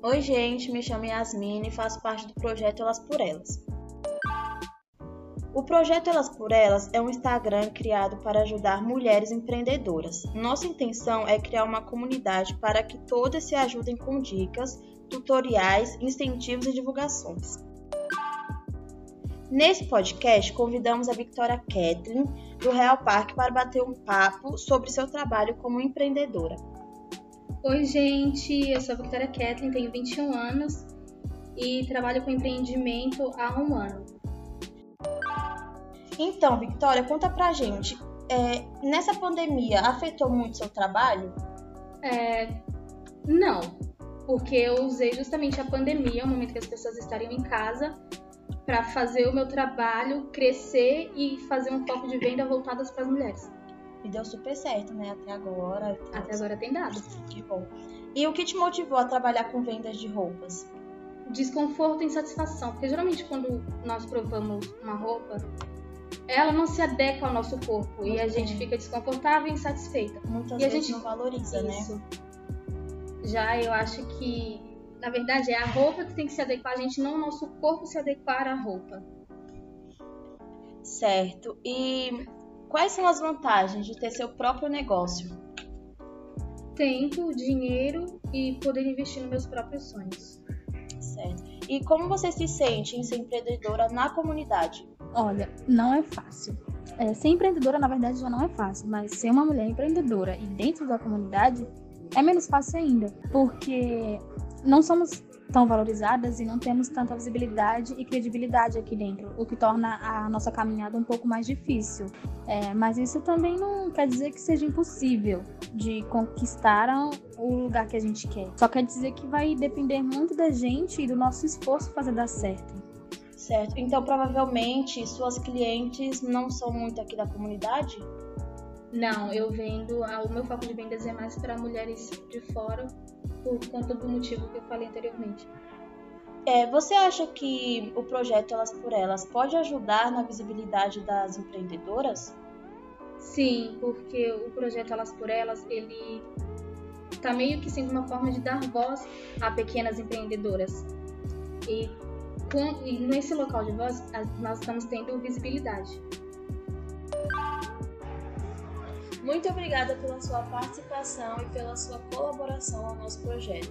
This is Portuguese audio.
Oi, gente, me chamo Yasmine e faço parte do projeto Elas por Elas. O projeto Elas por Elas é um Instagram criado para ajudar mulheres empreendedoras. Nossa intenção é criar uma comunidade para que todas se ajudem com dicas, tutoriais, incentivos e divulgações. Nesse podcast, convidamos a Victoria Kathleen, do Real Parque, para bater um papo sobre seu trabalho como empreendedora. Oi, gente, eu sou a Victoria Kathleen, tenho 21 anos e trabalho com empreendimento há um ano. Então, Victoria, conta pra gente, é, nessa pandemia afetou muito seu trabalho? É, não, porque eu usei justamente a pandemia, o momento que as pessoas estariam em casa, para fazer o meu trabalho crescer e fazer um foco de venda voltadas para as mulheres. E deu super certo, né? Até agora. Até agora tem dado. Que bom. E o que te motivou a trabalhar com vendas de roupas? Desconforto e insatisfação. Porque geralmente quando nós provamos uma roupa, ela não se adequa ao nosso corpo. Muito e a bem. gente fica desconfortável e insatisfeita. Muitas e vezes a gente não valoriza, Isso. né? Já eu acho que, na verdade, é a roupa que tem que se adequar a gente, não o nosso corpo se adequar à roupa. Certo. E Quais são as vantagens de ter seu próprio negócio? Tempo, dinheiro e poder investir nos meus próprios sonhos. Certo. E como você se sente em ser empreendedora na comunidade? Olha, não é fácil. É, ser empreendedora, na verdade, já não é fácil, mas ser uma mulher empreendedora e dentro da comunidade é menos fácil ainda, porque não somos tão valorizadas e não temos tanta visibilidade e credibilidade aqui dentro, o que torna a nossa caminhada um pouco mais difícil. É, mas isso também não quer dizer que seja impossível de conquistar o lugar que a gente quer. Só quer dizer que vai depender muito da gente e do nosso esforço fazer dar certo. Certo. Então, provavelmente, suas clientes não são muito aqui da comunidade? Não, eu vendo. O meu foco de vendas é mais para mulheres de fora por conta do motivo que eu falei anteriormente. É, você acha que o projeto Elas por Elas pode ajudar na visibilidade das empreendedoras? Sim, porque o projeto Elas por Elas, ele está meio que sendo uma forma de dar voz a pequenas empreendedoras. E, com, e nesse local de voz, nós estamos tendo visibilidade. Muito obrigada pela sua participação e pela sua colaboração ao nosso projeto.